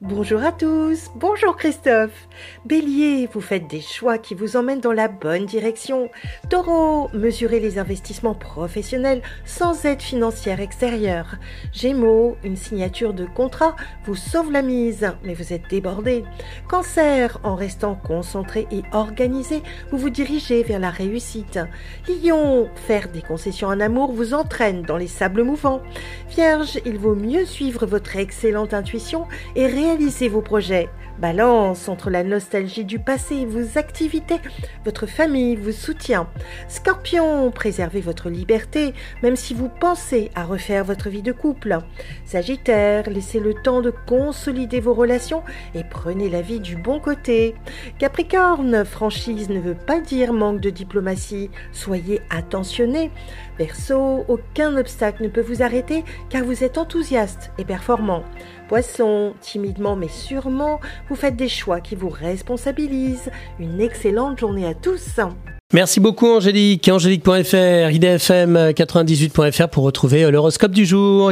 Bonjour à tous, bonjour Christophe. Bélier, vous faites des choix qui vous emmènent dans la bonne direction. Taureau, mesurez les investissements professionnels sans aide financière extérieure. Gémeaux, une signature de contrat vous sauve la mise, mais vous êtes débordé. Cancer, en restant concentré et organisé, vous vous dirigez vers la réussite. Lion, faire des concessions en amour vous entraîne dans les sables mouvants. Vierge, il vaut mieux suivre votre excellente intuition et réalisez vos projets. Balance entre la nostalgie du passé vos activités. Votre famille vous soutient. Scorpion, préservez votre liberté, même si vous pensez à refaire votre vie de couple. Sagittaire, laissez le temps de consolider vos relations et prenez la vie du bon côté. Capricorne, franchise ne veut pas dire manque de diplomatie. Soyez attentionné. Verseau, aucun obstacle ne peut vous arrêter car vous êtes enthousiaste et performant. Poisson, mais sûrement, vous faites des choix qui vous responsabilisent. Une excellente journée à tous. Merci beaucoup Angélique, angélique.fr, idfm98.fr pour retrouver l'horoscope du jour.